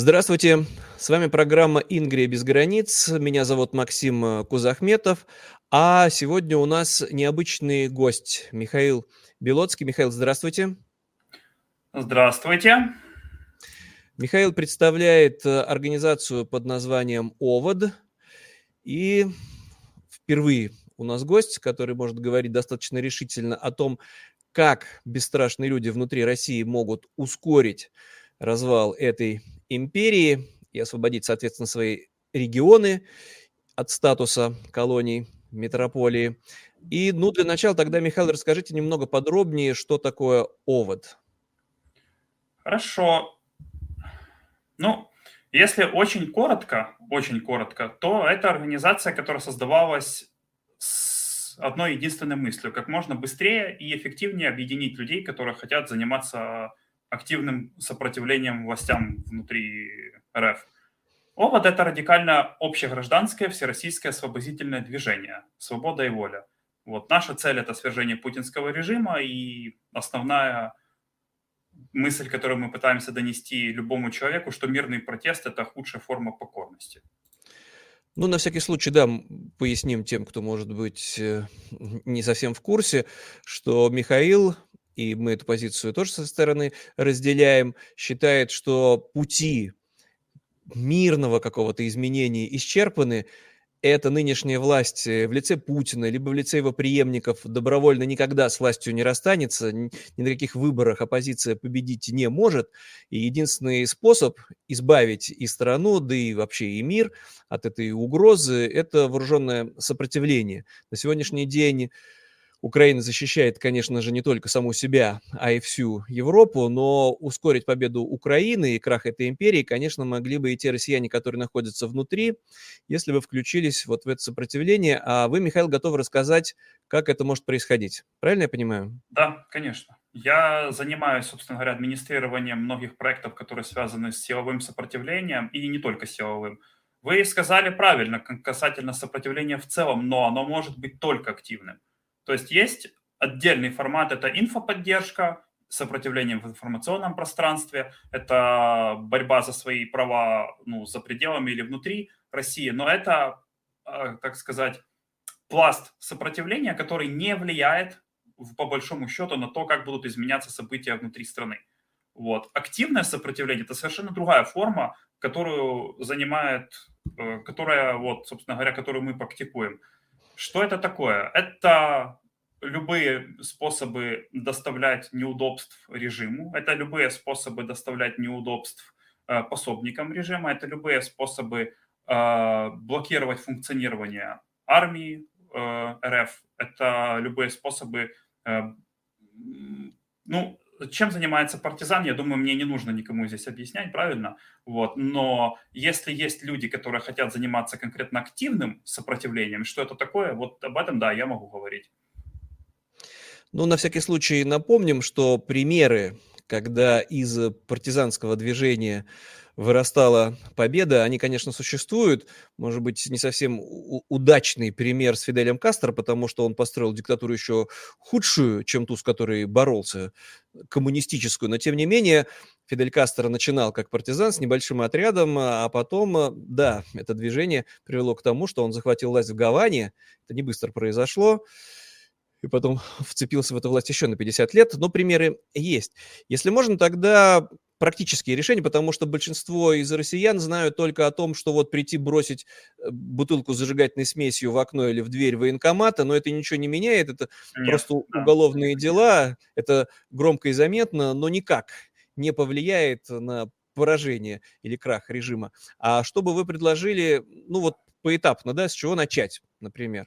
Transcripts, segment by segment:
Здравствуйте, с вами программа «Ингрия без границ». Меня зовут Максим э, Кузахметов, а сегодня у нас необычный гость Михаил Белоцкий. Михаил, здравствуйте. Здравствуйте. Михаил представляет э, организацию под названием «ОВОД». И впервые у нас гость, который может говорить достаточно решительно о том, как бесстрашные люди внутри России могут ускорить развал этой империи и освободить, соответственно, свои регионы от статуса колоний, метрополии. И, ну, для начала тогда, Михаил, расскажите немного подробнее, что такое ОВОД. Хорошо. Ну, если очень коротко, очень коротко, то это организация, которая создавалась с одной единственной мыслью, как можно быстрее и эффективнее объединить людей, которые хотят заниматься активным сопротивлением властям внутри РФ. ОВОД – это радикально общегражданское всероссийское освободительное движение «Свобода и воля». Вот наша цель – это свержение путинского режима, и основная мысль, которую мы пытаемся донести любому человеку, что мирный протест – это худшая форма покорности. Ну, на всякий случай, да, поясним тем, кто, может быть, э, не совсем в курсе, что Михаил и мы эту позицию тоже со стороны разделяем, считает, что пути мирного какого-то изменения исчерпаны, эта нынешняя власть э, в лице Путина, либо в лице его преемников добровольно никогда с властью не расстанется, ни на каких выборах оппозиция победить не может. И единственный способ избавить и страну, да и вообще и мир от этой угрозы – это вооруженное сопротивление. На сегодняшний день Украина защищает, конечно же, не только саму себя, а и всю Европу, но ускорить победу Украины и крах этой империи, конечно, могли бы и те россияне, которые находятся внутри, если бы включились вот в это сопротивление. А вы, Михаил, готовы рассказать, как это может происходить. Правильно я понимаю? Да, конечно. Я занимаюсь, собственно говоря, администрированием многих проектов, которые связаны с силовым сопротивлением, и не только силовым. Вы сказали правильно касательно сопротивления в целом, но оно может быть только активным. То есть есть отдельный формат, это инфоподдержка, сопротивление в информационном пространстве, это борьба за свои права ну, за пределами или внутри России, но это, а, так сказать, пласт сопротивления, который не влияет по большому счету на то, как будут изменяться события внутри страны. Вот. Активное сопротивление – это совершенно другая форма, которую занимает, э, которая, вот, собственно говоря, которую мы практикуем. Что это такое? Это любые способы доставлять неудобств режиму, это любые способы доставлять неудобств э, пособникам режима, это любые способы э, блокировать функционирование армии э, РФ, это любые способы, ну, чем занимается партизан, я думаю, мне не нужно никому здесь объяснять, правильно? Вот. Но если есть люди, которые хотят заниматься конкретно активным сопротивлением, что это такое, вот об этом, да, я могу говорить. Ну, на всякий случай напомним, что примеры, когда из партизанского движения вырастала победа, они, конечно, существуют. Может быть, не совсем удачный пример с Фиделем Кастро, потому что он построил диктатуру еще худшую, чем ту, с которой боролся, коммунистическую. Но, тем не менее, Фидель Кастро начинал как партизан с небольшим отрядом, а потом, да, это движение привело к тому, что он захватил власть в Гаване. Это не быстро произошло и потом вцепился в эту власть еще на 50 лет, но примеры есть. Если можно, тогда практические решения, потому что большинство из россиян знают только о том, что вот прийти бросить э, бутылку с зажигательной смесью в окно или в дверь военкомата, но это ничего не меняет, это Нет, просто да. уголовные дела, это громко и заметно, но никак не повлияет на поражение или крах режима. А что бы вы предложили, ну вот поэтапно, да, с чего начать, например?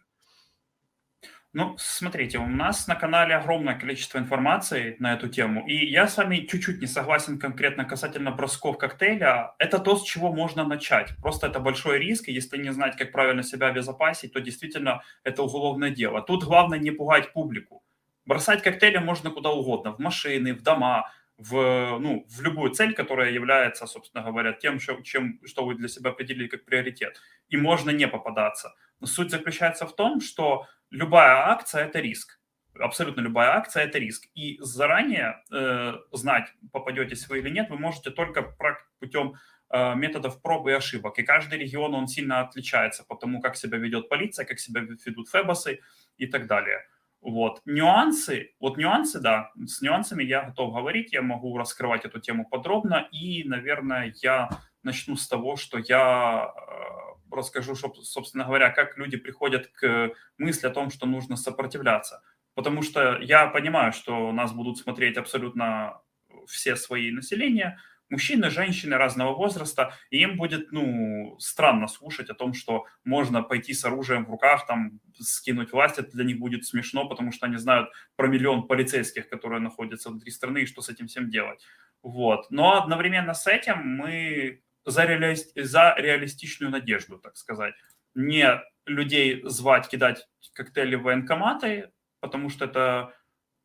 Ну, смотрите, у нас на канале огромное количество информации на эту тему, и я с вами чуть-чуть не согласен конкретно касательно бросков коктейля. Это то, с чего можно начать. Просто это большой риск, и если не знать, как правильно себя обезопасить, то действительно это уголовное дело. Тут главное не пугать публику. Бросать коктейли можно куда угодно, в машины, в дома, в, ну, в любую цель, которая является, собственно говоря, тем, чем, что вы для себя определили как приоритет. И можно не попадаться. Но суть заключается в том, что любая акция – это риск. Абсолютно любая акция – это риск. И заранее э, знать, попадетесь вы или нет, вы можете только путем э, методов проб и ошибок. И каждый регион, он сильно отличается по тому, как себя ведет полиция, как себя ведут фебосы и так далее. Вот. Нюансы, вот нюансы, да, с нюансами я готов говорить, я могу раскрывать эту тему подробно, и, наверное, я начну с того, что я э, расскажу, собственно говоря, как люди приходят к мысли о том, что нужно сопротивляться. Потому что я понимаю, что нас будут смотреть абсолютно все свои населения, мужчины, женщины разного возраста, и им будет, ну, странно слушать о том, что можно пойти с оружием в руках, там, скинуть власть, это для них будет смешно, потому что они знают про миллион полицейских, которые находятся внутри страны, и что с этим всем делать. Вот. Но одновременно с этим мы за, реали... за реалистичную надежду, так сказать. Не людей звать, кидать коктейли в военкоматы, потому что это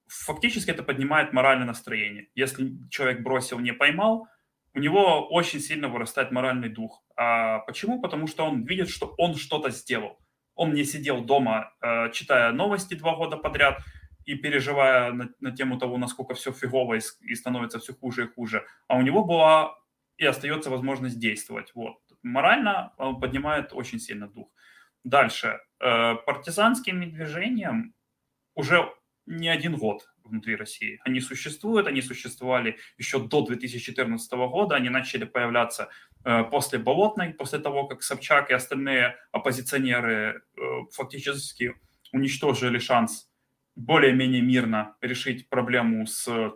фактически это поднимает моральное настроение. Если человек бросил, не поймал, у него очень сильно вырастает моральный дух. А почему? Потому что он видит, что он что-то сделал. Он не сидел дома, э, читая новости два года подряд и переживая на, на тему того, насколько все фигово и, и становится все хуже и хуже. А у него была и остается возможность действовать. Вот. Морально он поднимает очень сильно дух. Дальше. Э, партизанским движением уже не один год внутри России. Они существуют, они существовали еще до 2014 года, они начали появляться э, после Болотной, после того, как Собчак и остальные оппозиционеры э, фактически уничтожили шанс более-менее мирно решить проблему с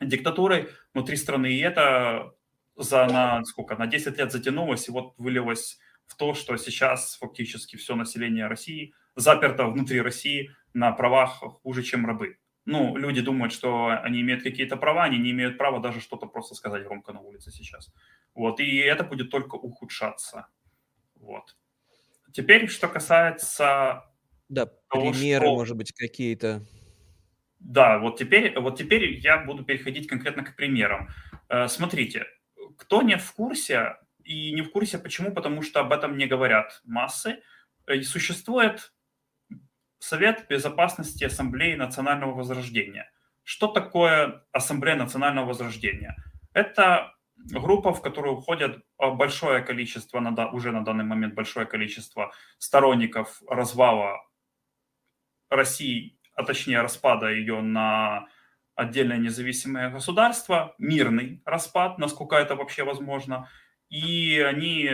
диктатурой внутри страны. И это за на сколько, на 10 лет затянулось, и вот вылилось в то, что сейчас фактически все население России заперто внутри России на правах хуже, чем рабы ну, люди думают, что они имеют какие-то права, они не имеют права даже что-то просто сказать громко на улице сейчас. Вот, и это будет только ухудшаться. Вот. Теперь, что касается... Да, того, примеры, что... может быть, какие-то. Да, вот теперь, вот теперь я буду переходить конкретно к примерам. Э, смотрите, кто не в курсе, и не в курсе почему, потому что об этом не говорят массы, и существует Совет Безопасности Ассамблеи Национального Возрождения. Что такое Ассамблея Национального Возрождения? Это группа, в которую входят большое количество, уже на данный момент большое количество сторонников развала России, а точнее распада ее на отдельное независимое государство, мирный распад, насколько это вообще возможно. И они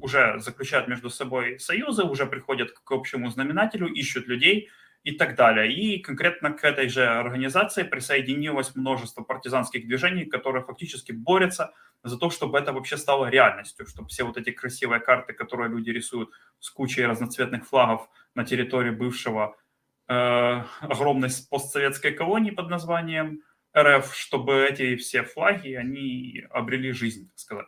уже заключают между собой союзы, уже приходят к общему знаменателю, ищут людей и так далее. И конкретно к этой же организации присоединилось множество партизанских движений, которые фактически борются за то, чтобы это вообще стало реальностью, чтобы все вот эти красивые карты, которые люди рисуют с кучей разноцветных флагов на территории бывшего э, огромной постсоветской колонии под названием РФ, чтобы эти все флаги, они обрели жизнь, так сказать.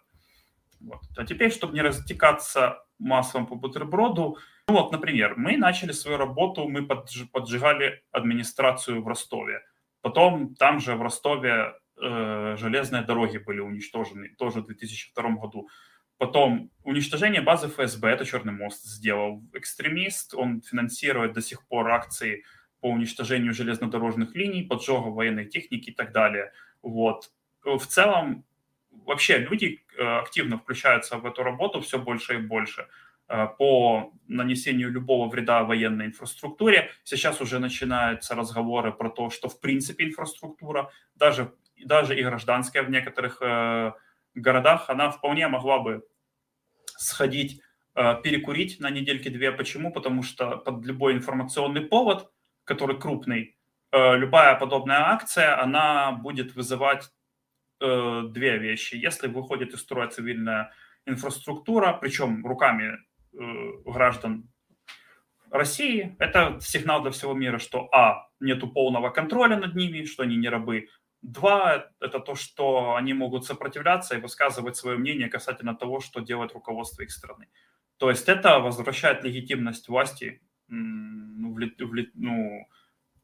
Вот. А теперь, чтобы не растекаться маслом по бутерброду, ну вот, например, мы начали свою работу, мы поджигали администрацию в Ростове. Потом там же в Ростове э, железные дороги были уничтожены, тоже в 2002 году. Потом уничтожение базы ФСБ, это Черный мост сделал экстремист, он финансирует до сих пор акции по уничтожению железнодорожных линий, поджогу военной техники и так далее. Вот. В целом вообще люди э, активно включаются в эту работу все больше и больше э, по нанесению любого вреда военной инфраструктуре. Сейчас уже начинаются разговоры про то, что в принципе инфраструктура, даже, даже и гражданская в некоторых э, городах, она вполне могла бы сходить, перекурить на недельки-две. Почему? Потому что под любой информационный повод, который крупный, любая подобная акция, она будет вызывать э, две вещи. Если выходит из строя цивильная инфраструктура, причем руками э, граждан России, это сигнал для всего мира, что а, нету полного контроля над ними, что они не рабы. Два, это то, что они могут сопротивляться и высказывать свое мнение касательно того, что делает руководство их страны. То есть это возвращает легитимность власти ну, в, в, ну,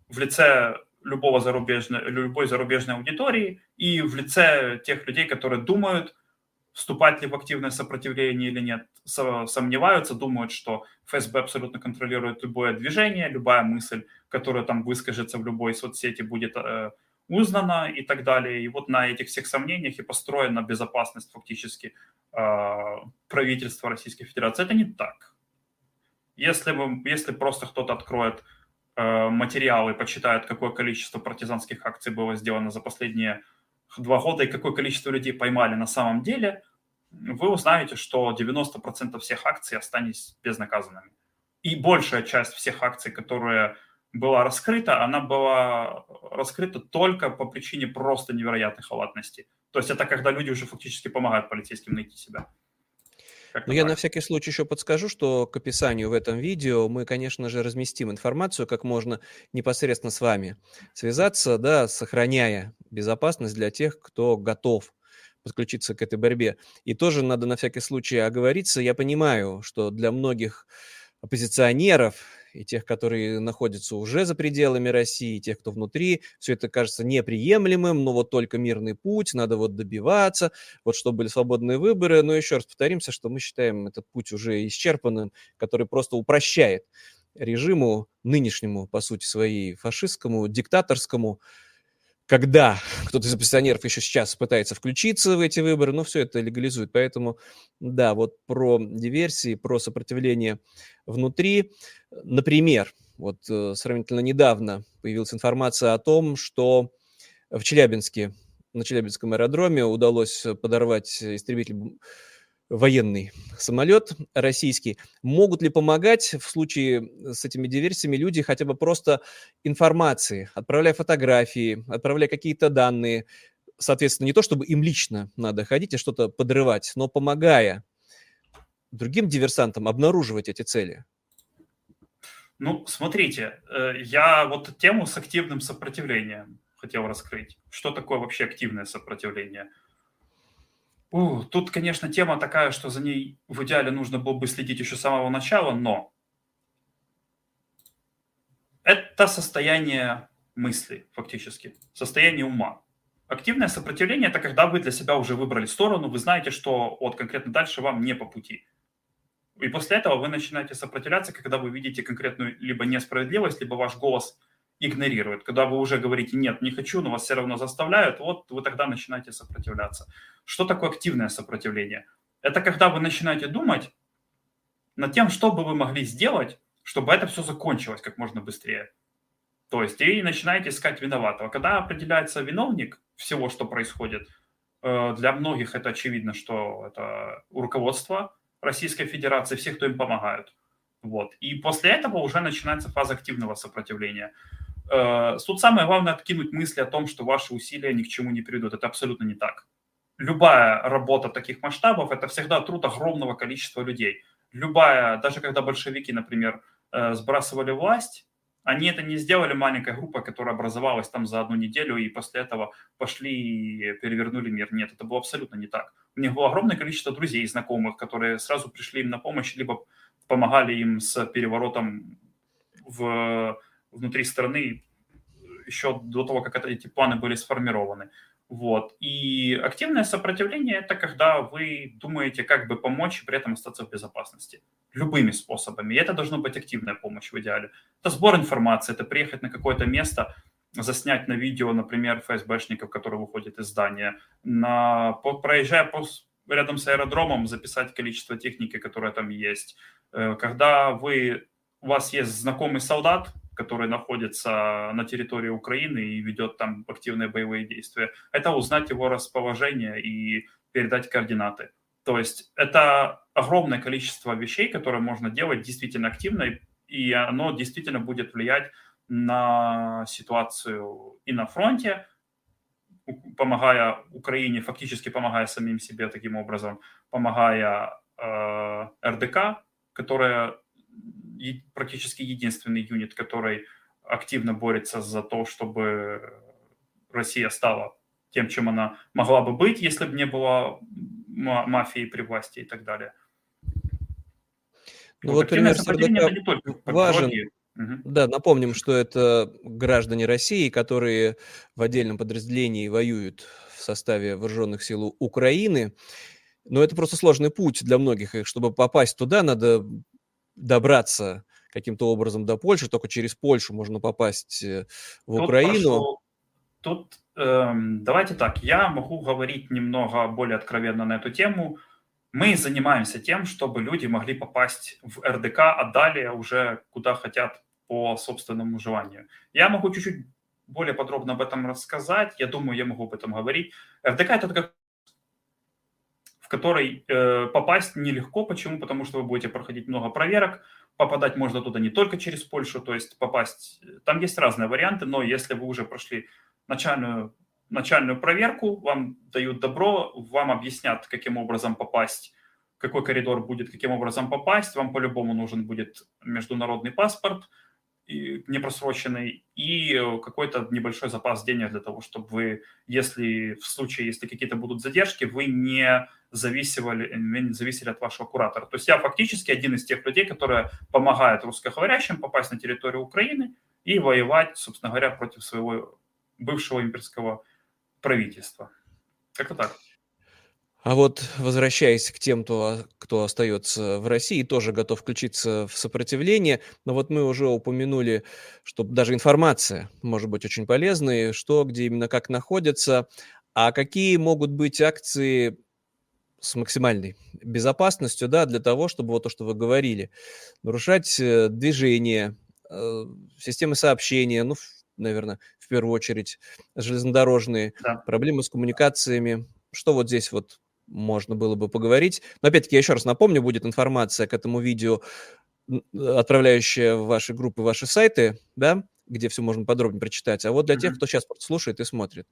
в лице любого зарубежной, любой зарубежной аудитории и в лице тех людей, которые думают, вступать ли в активное сопротивление или нет, сомневаются, думают, что ФСБ абсолютно контролирует любое движение, любая мысль, которая там выскажется в любой соцсети, будет э, узнано и так далее. И вот на этих всех сомнениях и построена безопасность фактически э, правительства Российской Федерации. Это не так. Если, вы, если просто кто-то откроет э, материалы, почитает, какое количество партизанских акций было сделано за последние два года и какое количество людей поймали на самом деле, вы узнаете, что 90% всех акций останется безнаказанными. И большая часть всех акций, которые была раскрыта, она была раскрыта только по причине просто невероятной халатности. То есть это когда люди уже фактически помогают полицейским найти себя. Ну, я на всякий случай еще подскажу, что к описанию в этом видео мы, конечно же, разместим информацию, как можно непосредственно с вами связаться, да, сохраняя безопасность для тех, кто готов подключиться к этой борьбе. И тоже надо на всякий случай оговориться. Я понимаю, что для многих оппозиционеров и тех, которые находятся уже за пределами России, и тех, кто внутри, все это кажется неприемлемым, но вот только мирный путь, надо вот добиваться, вот чтобы были свободные выборы. Но еще раз повторимся, что мы считаем этот путь уже исчерпанным, который просто упрощает режиму нынешнему, по сути своей, фашистскому, диктаторскому, когда кто-то из оппозиционеров еще сейчас пытается включиться в эти выборы, но все это легализует. Поэтому, да, вот про диверсии, про сопротивление внутри. Например, вот э, сравнительно недавно появилась информация о том, что в Челябинске, на Челябинском аэродроме удалось подорвать истребитель военный самолет российский. Могут ли помогать в случае с этими диверсиями люди хотя бы просто информации, отправляя фотографии, отправляя какие-то данные, соответственно, не то чтобы им лично надо ходить и что-то подрывать, но помогая другим диверсантам обнаруживать эти цели? Ну, смотрите, э, я вот тему с активным сопротивлением хотел раскрыть. Что такое вообще активное сопротивление? У, тут, конечно, тема такая, что за ней в идеале нужно было бы следить еще с самого начала, но это состояние мысли, фактически, состояние ума. Активное сопротивление – это когда вы для себя уже выбрали сторону, вы знаете, что вот конкретно дальше вам не по пути. И после этого вы начинаете сопротивляться, когда вы видите конкретную либо несправедливость, либо ваш голос игнорируют. Когда вы уже говорите «нет, не хочу», но вас все равно заставляют, вот вы тогда начинаете сопротивляться. Что такое активное сопротивление? Это когда вы начинаете думать над тем, что бы вы могли сделать, чтобы это все закончилось как можно быстрее. То есть и начинаете искать виноватого. Когда определяется виновник всего, что происходит, э, для многих это очевидно, что это руководство Российской Федерации, всех, кто им помогают. Вот. И после этого уже начинается фаза активного сопротивления. Э, тут самое главное откинуть мысли о том, что ваши усилия ни к чему не приведут. Это абсолютно не так. Любая работа таких масштабов – это всегда труд огромного количества людей. Любая, даже когда большевики, например, э, сбрасывали власть, они это не сделали маленькой группой, которая образовалась там за одну неделю и после этого пошли и перевернули мир. Нет, это было абсолютно не так. У них было огромное количество друзей и знакомых, которые сразу пришли им на помощь, либо помогали им с переворотом в внутри страны еще до того, как эти планы были сформированы. Вот. И активное сопротивление – это когда вы думаете, как бы помочь и при этом остаться в безопасности. Любыми способами. И это должна быть активная помощь в идеале. Это сбор информации, это приехать на какое-то место, заснять на видео, например, ФСБшников, которые выходят из здания, на, проезжая по, рядом с аэродромом, записать количество техники, которая там есть. Э, когда вы, у вас есть знакомый солдат, который находится на территории Украины и ведет там активные боевые действия. Это узнать его расположение и передать координаты. То есть это огромное количество вещей, которые можно делать действительно активно, и оно действительно будет влиять на ситуацию и на фронте, помогая Украине, фактически помогая самим себе таким образом, помогая э, РДК, которая практически единственный юнит, который активно борется за то, чтобы Россия стала тем, чем она могла бы быть, если бы не было мафии при власти и так далее. Ну вот, вот пример РДК важен. Угу. Да, напомним, что это граждане России, которые в отдельном подразделении воюют в составе вооруженных сил Украины. Но это просто сложный путь для многих. И чтобы попасть туда, надо добраться каким-то образом до Польши, только через Польшу можно попасть э, в тут Украину. Прошло, тут э, давайте так, я могу говорить немного более откровенно на эту тему. Мы занимаемся тем, чтобы люди могли попасть в РДК, а далее уже куда хотят по собственному желанию. Я могу чуть-чуть более подробно об этом рассказать. Я думаю, я могу об этом говорить. РДК это такая в который э, попасть нелегко. Почему? Потому что вы будете проходить много проверок. Попадать можно туда не только через Польшу, то есть попасть... Там есть разные варианты, но если вы уже прошли начальную, начальную проверку, вам дают добро, вам объяснят, каким образом попасть, какой коридор будет, каким образом попасть. Вам по-любому нужен будет международный паспорт – непросроченный и какой-то небольшой запас денег для того, чтобы вы, если в случае, если какие-то будут задержки, вы не зависели, не зависели от вашего куратора. То есть я фактически один из тех людей, которые помогают русскоговорящим попасть на территорию Украины и воевать, собственно говоря, против своего бывшего имперского правительства. Как-то так. А вот возвращаясь к тем, кто, кто остается в России, тоже готов включиться в сопротивление. Но вот мы уже упомянули, что даже информация может быть очень полезной, что, где именно как находится. А какие могут быть акции с максимальной безопасностью, да, для того, чтобы вот то, что вы говорили, нарушать э, движение, э, системы сообщения, ну, наверное, в первую очередь железнодорожные, да. проблемы с коммуникациями. Что вот здесь вот можно было бы поговорить. Но опять-таки, я еще раз напомню, будет информация к этому видео, отправляющая в ваши группы, ваши сайты, да, где все можно подробнее прочитать. А вот для mm-hmm. тех, кто сейчас слушает и смотрит.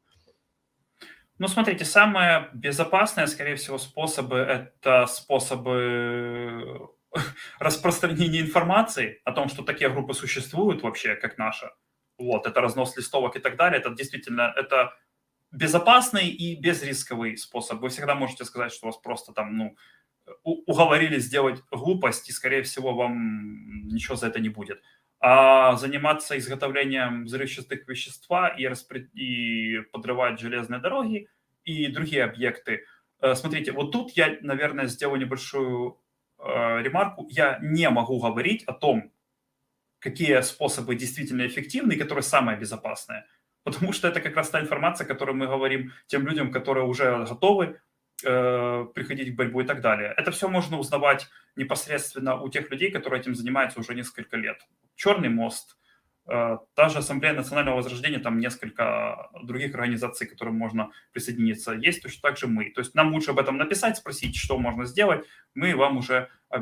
Ну, смотрите, самые безопасные, скорее всего, способы – это способы распространения информации о том, что такие группы существуют вообще, как наша. Вот, это разнос листовок и так далее. Это действительно, это безопасный и безрисковый способ. Вы всегда можете сказать, что вас просто там, ну, уговорили сделать глупость, и, скорее всего, вам ничего за это не будет. А заниматься изготовлением взрывчатых вещества и, распри... и подрывать железные дороги и другие объекты. Э, смотрите, вот тут я, наверное, сделаю небольшую э, ремарку. Я не могу говорить о том, какие способы действительно эффективны и которые самые безопасные потому что это как раз та информация, которую мы говорим тем людям, которые уже готовы э, приходить к борьбу и так далее. Это все можно узнавать непосредственно у тех людей, которые этим занимаются уже несколько лет. Черный мост, э, та же Ассамблея национального возрождения, там несколько других организаций, к которым можно присоединиться, есть точно так же мы. То есть нам лучше об этом написать, спросить, что можно сделать, мы вам уже э,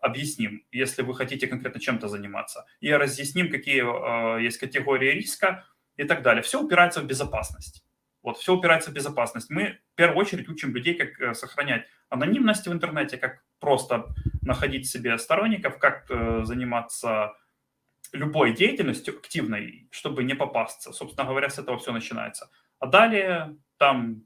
объясним, если вы хотите конкретно чем-то заниматься. И разъясним, какие э, есть категории риска, и так далее. Все упирается в безопасность. Вот, все упирается в безопасность. Мы в первую очередь учим людей, как э, сохранять анонимность в интернете, как просто находить себе сторонников, как э, заниматься любой деятельностью активной, чтобы не попасться. Собственно говоря, с этого все начинается. А далее там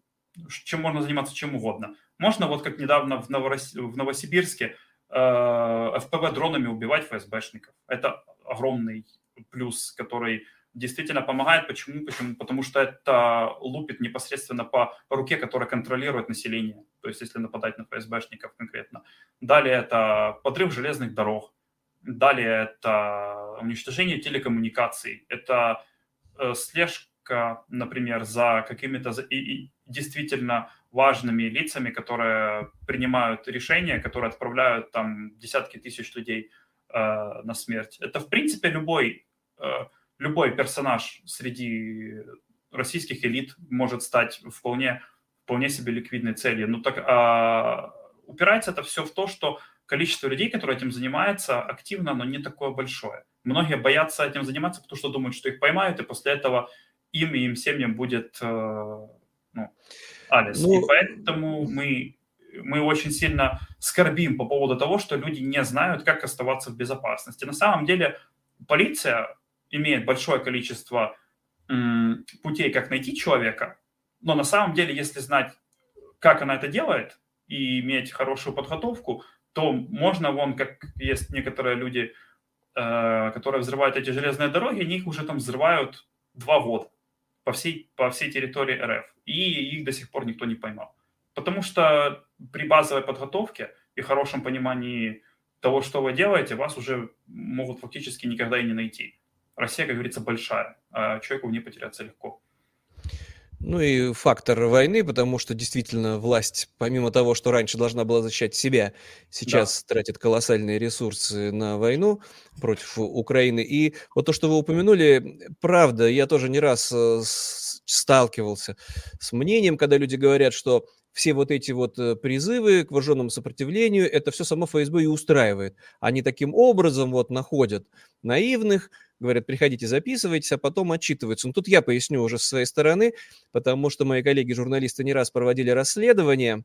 чем можно заниматься чем угодно. Можно вот как недавно в, Новорос... в Новосибирске э, FPV дронами убивать ФСБшников. Это огромный плюс, который действительно помогает. Почему? Почему? Потому что это лупит непосредственно по, по руке, которая контролирует население. То есть если нападать на ФСБшников конкретно. Далее это подрыв железных дорог. Далее это уничтожение телекоммуникаций. Это э, слежка, например, за какими-то действительно важными лицами, которые принимают решения, которые отправляют там десятки тысяч людей э, на смерть. Это, в принципе, любой э, любой персонаж среди российских элит может стать вполне, вполне себе ликвидной целью. Ну так а, упирается это все в то, что количество людей, которые этим занимаются, активно, но не такое большое. Многие боятся этим заниматься, потому что думают, что их поймают, и после этого им и им семьям будет э, ну, алис. Ну... И поэтому мы, мы очень сильно скорбим по поводу того, что люди не знают, как оставаться в безопасности. На самом деле полиция имеет большое количество путей, как найти человека, но на самом деле, если знать, как она это делает, и иметь хорошую подготовку, то можно, вон, как есть некоторые люди, э, которые взрывают эти железные дороги, они их уже там взрывают два года по всей, по всей территории РФ, и их до сих пор никто не поймал. Потому что при базовой подготовке и хорошем понимании того, что вы делаете, вас уже могут фактически никогда и не найти. Россия, как говорится, большая, а человеку в ней потеряться легко. Ну и фактор войны, потому что действительно власть, помимо того, что раньше должна была защищать себя, сейчас да. тратит колоссальные ресурсы на войну против Украины. И вот то, что вы упомянули, правда, я тоже не раз э, сталкивался с мнением, когда люди говорят, что все вот эти вот э, призывы к вооруженному сопротивлению, это все само ФСБ и устраивает. Они таким образом вот находят наивных, говорят, приходите, записывайтесь, а потом отчитываются. Ну, тут я поясню уже с своей стороны, потому что мои коллеги-журналисты не раз проводили расследования,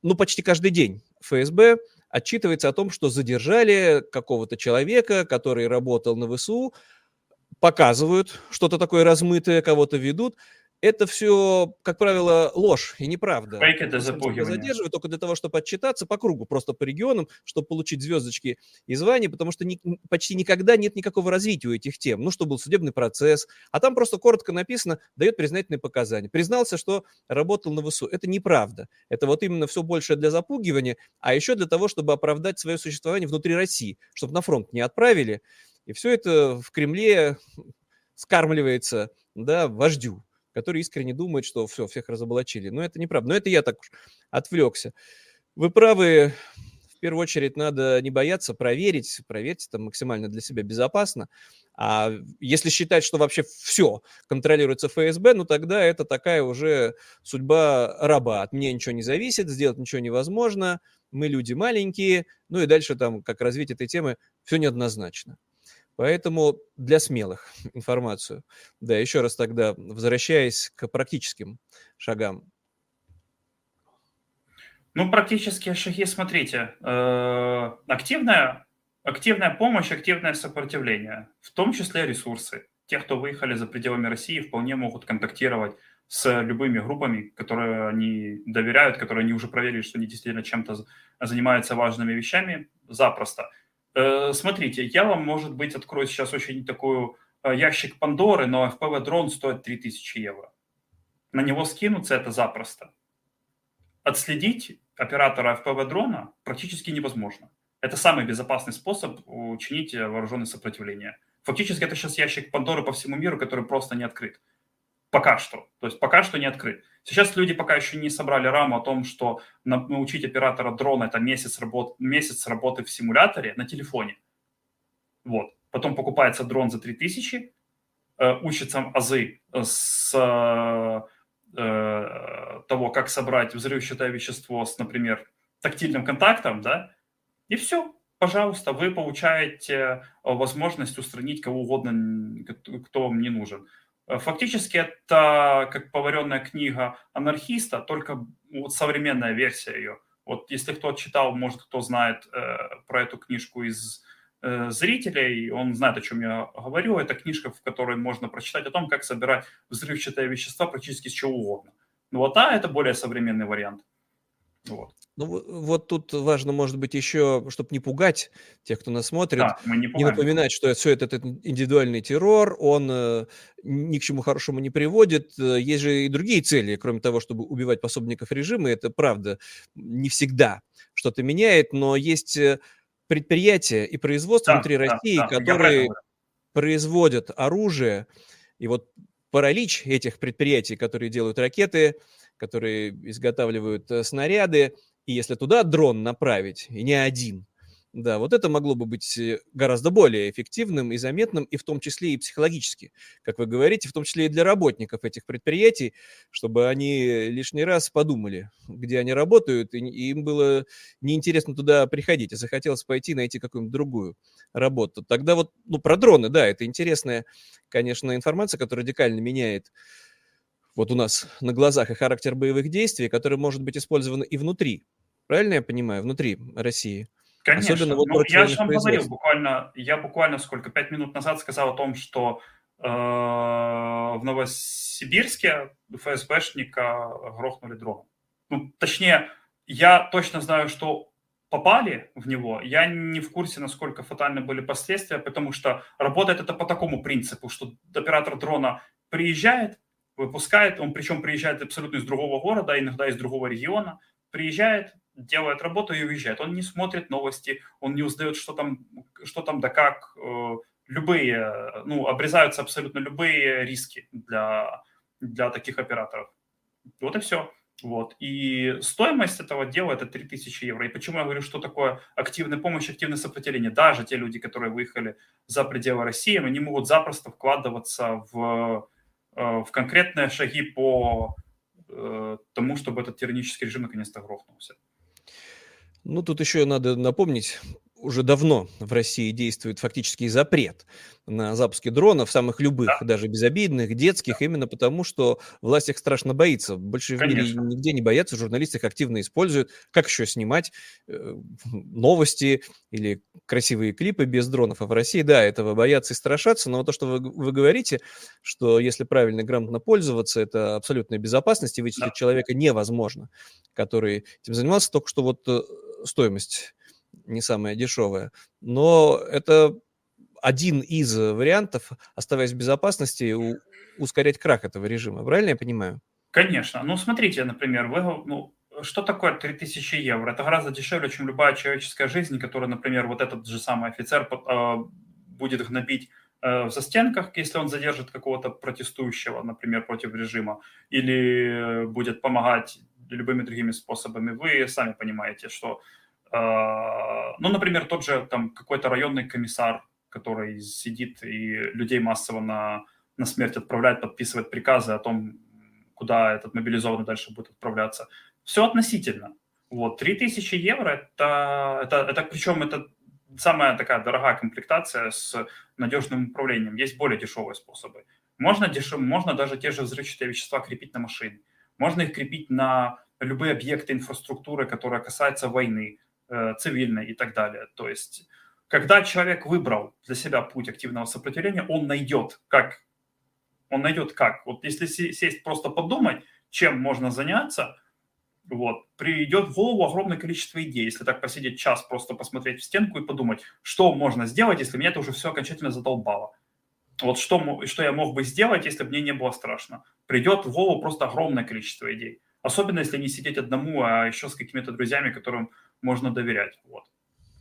ну, почти каждый день ФСБ отчитывается о том, что задержали какого-то человека, который работал на ВСУ, показывают что-то такое размытое, кого-то ведут, это все, как правило, ложь и неправда. Фейк это запугивание. Задерживают только для того, чтобы отчитаться по кругу, просто по регионам, чтобы получить звездочки и звания, потому что ни, почти никогда нет никакого развития у этих тем. Ну, что был судебный процесс, а там просто коротко написано, дает признательные показания. Признался, что работал на ВСУ. Это неправда. Это вот именно все больше для запугивания, а еще для того, чтобы оправдать свое существование внутри России, чтобы на фронт не отправили. И все это в Кремле скармливается да, вождю который искренне думает, что все, всех разоблачили. Но это неправда. Но это я так уж отвлекся. Вы правы, в первую очередь надо не бояться проверить, проверить это максимально для себя безопасно. А если считать, что вообще все контролируется ФСБ, ну тогда это такая уже судьба раба. От меня ничего не зависит, сделать ничего невозможно, мы люди маленькие, ну и дальше там, как развить этой темы, все неоднозначно. Поэтому для смелых информацию. Да, еще раз тогда, возвращаясь к практическим шагам. Ну, практические шаги, смотрите, э, активная, активная помощь, активное сопротивление, в том числе ресурсы. Те, кто выехали за пределами России, вполне могут контактировать с любыми группами, которые они доверяют, которые они уже проверили, что они действительно чем-то занимаются важными вещами, запросто. Э, смотрите, я вам, может быть, открою сейчас очень такой э, ящик Пандоры, но FPV-дрон стоит 3000 евро. На него скинуться это запросто. Отследить оператора FPV-дрона практически невозможно. Это самый безопасный способ учинить вооруженное сопротивление. Фактически это сейчас ящик Пандоры по всему миру, который просто не открыт. Пока что. То есть пока что не открыт. Сейчас люди пока еще не собрали раму о том, что научить оператора дрона это месяц, работ, месяц работы в симуляторе на телефоне. Вот. Потом покупается дрон за 3000, э, учится азы с э, того, как собрать взрывчатое вещество с, например, тактильным контактом, да, и все, пожалуйста, вы получаете возможность устранить кого угодно, кто вам не нужен. Э, фактически это как поваренная книга анархиста, только вот современная версия ее. Вот если кто читал, может, кто знает э, про эту книжку из э, зрителей, он знает, о чем я говорю. Это книжка, в которой можно прочитать о том, как собирать взрывчатые вещества практически с чего угодно. Ну вот, а это более современный вариант. Вот. Ну вот тут важно, может быть, еще, чтобы не пугать тех, кто нас смотрит, да, не, не напоминать, что все это, это индивидуальный террор, он э, ни к чему хорошему не приводит. Э, есть же и другие цели, кроме того, чтобы убивать пособников режима. Это правда не всегда что-то меняет, но есть э, предприятия и производства да, внутри да, России, да, которые производят оружие. И вот паралич этих предприятий, которые делают ракеты, которые изготавливают снаряды, и если туда дрон направить, и не один, да, вот это могло бы быть э, гораздо более эффективным и заметным, и в том числе и психологически, как вы говорите, в том числе и для работников этих предприятий, чтобы они лишний раз подумали, где они работают, и им было неинтересно туда приходить, а захотелось пойти найти какую-нибудь другую работу. Тогда вот, ну, про дроны, да, это интересная, конечно, информация, которая радикально меняет вот у нас на глазах и характер боевых действий, который может быть использован и внутри. Правильно я понимаю? Внутри России. Конечно. Особенно вот ну, я же вам говорил буквально, я буквально сколько, пять минут назад сказал о том, что э, в Новосибирске ФСБшника грохнули дроном. Ну, точнее, я точно знаю, что попали в него, я не в курсе, насколько фатальны были последствия, потому что работает это по такому принципу, что оператор дрона приезжает, выпускает, он причем приезжает абсолютно из другого города, иногда из другого региона, приезжает, делает работу и уезжает. Он не смотрит новости, он не узнает, что там, что там да как. Э, любые, ну, обрезаются абсолютно любые риски для для таких операторов. Вот и все. Вот. И стоимость этого дела это 3000 евро. И почему я говорю, что такое активная помощь, активное сопротивление? Даже те люди, которые выехали за пределы России, они могут запросто вкладываться в, э, в конкретные шаги по э, тому, чтобы этот тиранический режим наконец-то грохнулся. Ну, тут еще надо напомнить уже давно в России действует фактически запрет на запуски дронов, самых любых, да. даже безобидных, детских, да. именно потому, что власть их страшно боится. Больше Конечно. в мире нигде не боятся, журналисты их активно используют. Как еще снимать э, новости или красивые клипы без дронов? А в России, да, этого боятся и страшатся, но то, что вы, вы говорите, что если правильно, грамотно пользоваться, это абсолютная безопасность, и вычислить да. человека невозможно, который этим занимался, только что вот э, стоимость не самая дешевая. Но это один из вариантов, оставаясь в безопасности, у, ускорять крах этого режима. Правильно я понимаю? Конечно. Ну, смотрите, например, вы, ну, что такое 3000 евро? Это гораздо дешевле, чем любая человеческая жизнь, которую, например, вот этот же самый офицер э, будет гнобить э, в застенках, если он задержит какого-то протестующего, например, против режима, или будет помогать любыми другими способами. Вы сами понимаете, что а, ну, например, тот же там какой-то районный комиссар, который сидит и людей массово на, на смерть отправляет, подписывает приказы о том, куда этот мобилизованный дальше будет отправляться. Все относительно. Вот, 3000 евро, это, это, это причем это самая такая дорогая комплектация с надежным управлением. Есть более дешевые способы. Можно, дешев, можно даже те же взрывчатые вещества крепить на машине. Можно их крепить на любые объекты инфраструктуры, которые касаются войны. Э, цивильной и так далее. То есть, когда человек выбрал для себя путь активного сопротивления, он найдет, как. Он найдет как. Вот если сесть просто подумать, чем можно заняться, вот, придет в голову огромное количество идей. Если так посидеть час, просто посмотреть в стенку и подумать, что можно сделать, если меня это уже все окончательно задолбало. Вот что, что я мог бы сделать, если бы мне не было страшно. Придет в голову просто огромное количество идей. Особенно, если не сидеть одному, а еще с какими-то друзьями, которым можно доверять. Вот.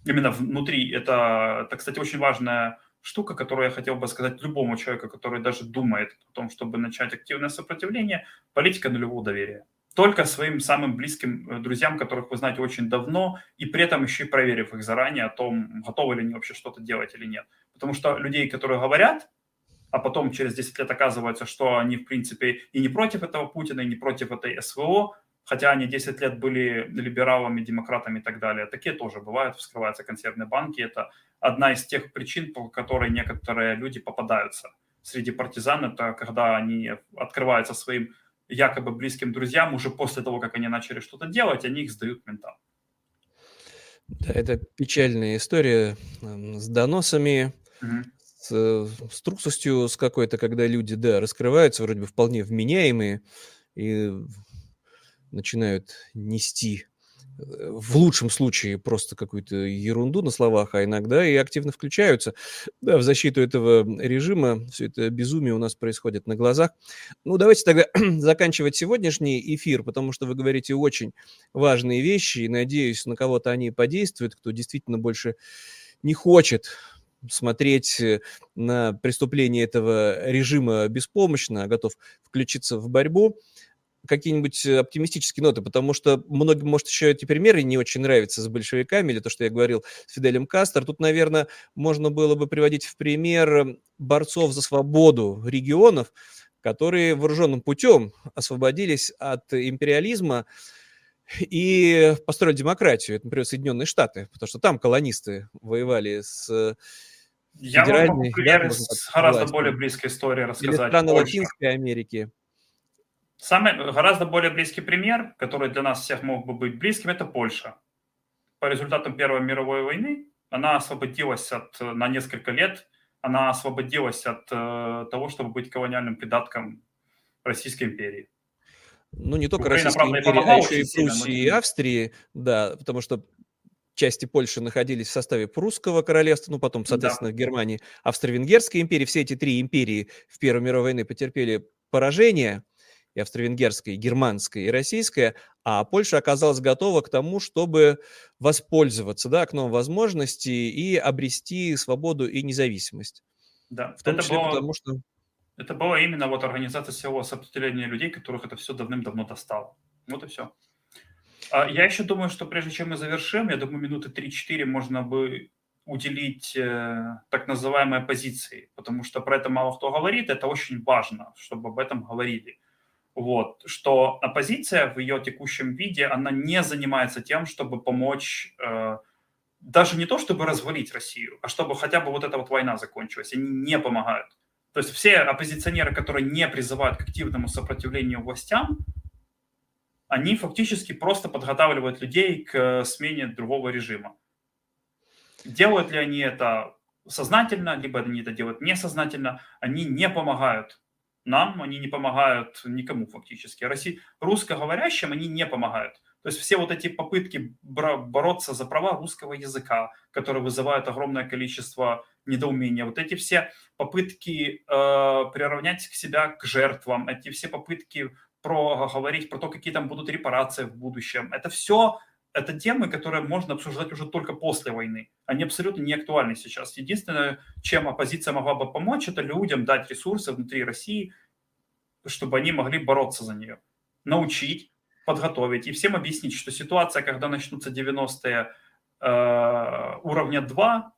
Именно внутри. Это, это, кстати, очень важная штука, которую я хотел бы сказать любому человеку, который даже думает о том, чтобы начать активное сопротивление, политика нулевого доверия. Только своим самым близким э, друзьям, которых вы знаете очень давно, и при этом еще и проверив их заранее о том, готовы ли они вообще что-то делать или нет. Потому что людей, которые говорят, а потом через 10 лет оказывается, что они, в принципе, и не против этого Путина, и не против этой СВО, хотя они 10 лет были либералами, демократами и так далее. Такие тоже бывают, вскрываются консервные банки. Это одна из тех причин, по которой некоторые люди попадаются среди партизан. Это когда они открываются своим якобы близким друзьям уже после того, как они начали что-то делать, они их сдают ментам. Да, это печальная история с доносами, с, с трусостью, с какой-то, когда люди, да, раскрываются, вроде бы вполне вменяемые, и начинают нести э, в лучшем случае просто какую-то ерунду на словах, а иногда и активно включаются да, в защиту этого режима. Все это безумие у нас происходит на глазах. Ну, давайте тогда заканчивать сегодняшний эфир, потому что вы говорите очень важные вещи, и надеюсь, на кого-то они подействуют, кто действительно больше не хочет смотреть э, на преступление этого режима беспомощно, а готов включиться в борьбу какие-нибудь э, оптимистические ноты, потому что многим, может, еще эти примеры не очень нравятся с большевиками, или то, что я говорил с Фиделем Кастер. Тут, наверное, можно было бы приводить в пример борцов за свободу регионов, которые вооруженным путем освободились от империализма и построили демократию. Это, например, Соединенные Штаты, потому что там колонисты воевали с я могу пример с гораздо более близкой истории рассказать. Или страны Латинской Америки. Самый гораздо более близкий пример, который для нас всех мог бы быть близким, это Польша. По результатам Первой мировой войны она освободилась от, на несколько лет, она освободилась от э, того, чтобы быть колониальным придатком Российской империи. Ну, не только Украина, Российской правда, империи, а еще и Пруссии но... и Австрии, да, потому что части Польши находились в составе Прусского королевства, ну, потом, соответственно, да. в Германии, Австро-Венгерской империи. Все эти три империи в Первой мировой войны потерпели поражение, и австро-венгерская, и германская, и российская, а Польша оказалась готова к тому, чтобы воспользоваться да, окном возможностей и обрести свободу и независимость. Да, в том это числе было... потому что... Это была именно вот организация силового сопротивления людей, которых это все давным-давно достало. Вот и все. А я еще думаю, что прежде чем мы завершим, я думаю, минуты 3-4 можно бы уделить э, так называемой оппозиции, потому что про это мало кто говорит, это очень важно, чтобы об этом говорили. Вот, что оппозиция в ее текущем виде, она не занимается тем, чтобы помочь, э, даже не то, чтобы развалить Россию, а чтобы хотя бы вот эта вот война закончилась. Они не помогают. То есть все оппозиционеры, которые не призывают к активному сопротивлению властям, они фактически просто подготавливают людей к смене другого режима. Делают ли они это сознательно, либо они это делают несознательно, они не помогают нам, они не помогают никому фактически. России, русскоговорящим они не помогают. То есть все вот эти попытки бороться за права русского языка, которые вызывают огромное количество недоумения, вот эти все попытки э, приравнять к себя к жертвам, эти все попытки про говорить про то, какие там будут репарации в будущем, это все это темы, которые можно обсуждать уже только после войны. Они абсолютно не актуальны сейчас. Единственное, чем оппозиция могла бы помочь, это людям дать ресурсы внутри России, чтобы они могли бороться за нее. Научить, подготовить и всем объяснить, что ситуация, когда начнутся 90-е э, уровня 2,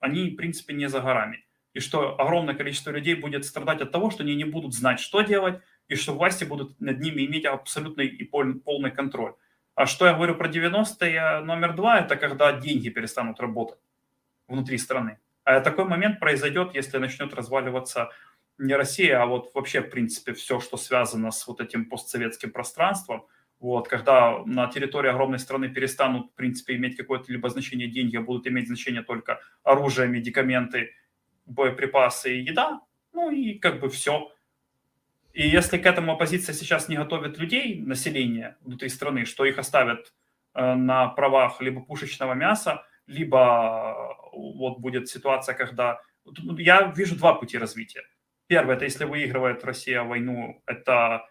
они, в принципе, не за горами. И что огромное количество людей будет страдать от того, что они не будут знать, что делать, и что власти будут над ними иметь абсолютный и полный контроль. А что я говорю про 90-е номер два, это когда деньги перестанут работать внутри страны. А такой момент произойдет, если начнет разваливаться не Россия, а вот вообще, в принципе, все, что связано с вот этим постсоветским пространством, вот, когда на территории огромной страны перестанут, в принципе, иметь какое-то либо значение деньги, а будут иметь значение только оружие, медикаменты, боеприпасы и еда, ну и как бы все. И если к этому оппозиция сейчас не готовит людей, население внутри страны, что их оставят э, на правах либо пушечного мяса, либо э, вот будет ситуация, когда... Я вижу два пути развития. Первое, это если выигрывает Россия войну, это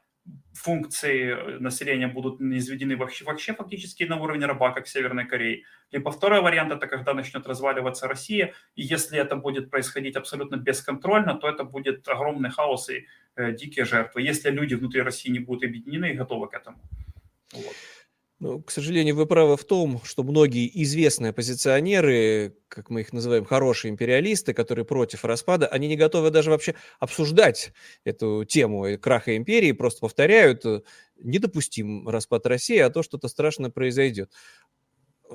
функции э, населения будут изведены вообще, вообще фактически на уровне раба, как в Северной Корее. Либо второй вариант – это когда начнет разваливаться Россия, и если это будет происходить абсолютно бесконтрольно, то это будет огромный хаос и дикие жертвы, если люди внутри России не будут объединены и готовы к этому. Вот. Ну, к сожалению, вы правы в том, что многие известные оппозиционеры, как мы их называем, хорошие империалисты, которые против распада, они не готовы даже вообще обсуждать эту тему краха империи, просто повторяют, э, недопустим распад России, а то что-то страшное произойдет.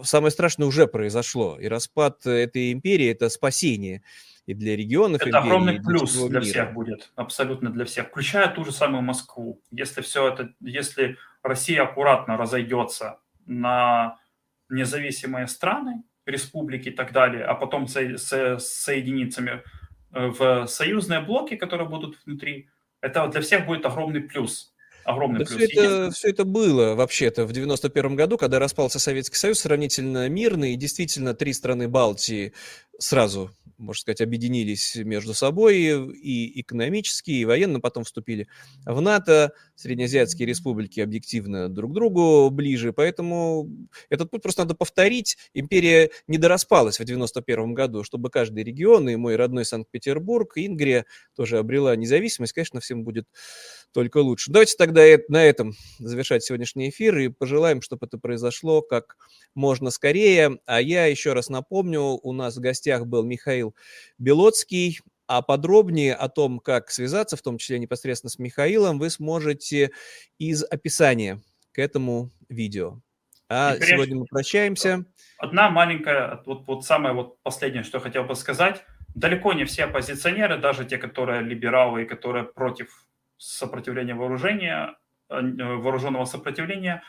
Самое страшное уже произошло, и распад этой империи – это спасение и для регионов. Это империи, огромный плюс для мира. всех будет, абсолютно для всех, включая ту же самую Москву. Если все это, если Россия аккуратно разойдется на независимые страны, республики и так далее, а потом со, со, соединиться э, в союзные блоки, которые будут внутри, это для всех будет огромный плюс. Огромный да плюс. Все это, все это было вообще-то в 91 году, когда распался Советский Союз, сравнительно мирный, и действительно три страны Балтии сразу можно сказать, объединились между собой и экономически, и военно, потом вступили в НАТО, среднеазиатские республики объективно друг к другу ближе, поэтому этот путь просто надо повторить. Империя не дораспалась в 91 году, чтобы каждый регион, и мой родной Санкт-Петербург, Ингрия тоже обрела независимость, конечно, всем будет только лучше. Давайте тогда на этом завершать сегодняшний эфир и пожелаем, чтобы это произошло как можно скорее. А я еще раз напомню, у нас в гостях был Михаил Белоцкий, а подробнее о том, как связаться, в том числе непосредственно с Михаилом, вы сможете из описания к этому видео. А Теперь сегодня мы прощаемся. Одна маленькая, вот, вот самое вот последнее, что я хотел бы сказать. Далеко не все оппозиционеры, даже те, которые либералы и которые против сопротивления вооружения, э, вооруженного сопротивления,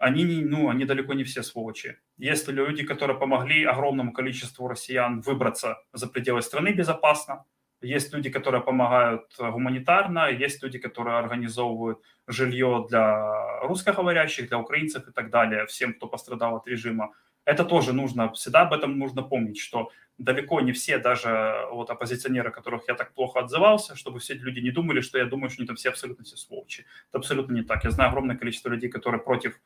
они, не, ну, они далеко не все сволочи. Есть люди, которые помогли огромному количеству россиян выбраться за пределы страны безопасно, есть люди, которые помогают гуманитарно, есть люди, которые организовывают жилье для русскоговорящих, для украинцев и так далее, всем, кто пострадал от режима. Это тоже нужно, всегда об этом нужно помнить, что далеко не все, даже вот оппозиционеры, которых я так плохо отзывался, чтобы все люди не думали, что я думаю, что они там все абсолютно все сволочи. Это абсолютно не так. Я знаю огромное количество людей, которые против э,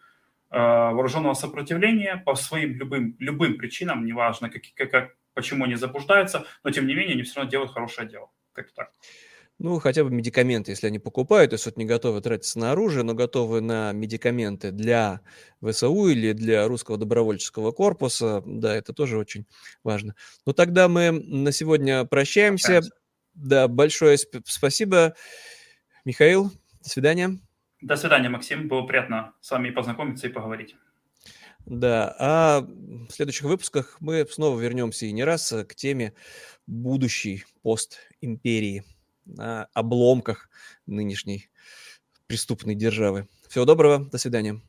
вооруженного сопротивления по своим любым, любым причинам, неважно, как, как, как, почему они заблуждаются, но тем не менее они все равно делают хорошее дело. Как так. ну, хотя бы медикаменты, если они покупают, то есть вот не готовы тратиться на оружие, но готовы на медикаменты для ВСУ или для русского добровольческого корпуса, да, это тоже очень важно. Ну, тогда мы на сегодня прощаемся. прощаемся. Да, большое спасибо, Михаил. До свидания. До свидания, Максим. Было приятно с вами познакомиться и поговорить. Да, а в следующих выпусках мы снова вернемся и не раз к теме будущей постимперии на обломках нынешней преступной державы. Всего доброго, до свидания.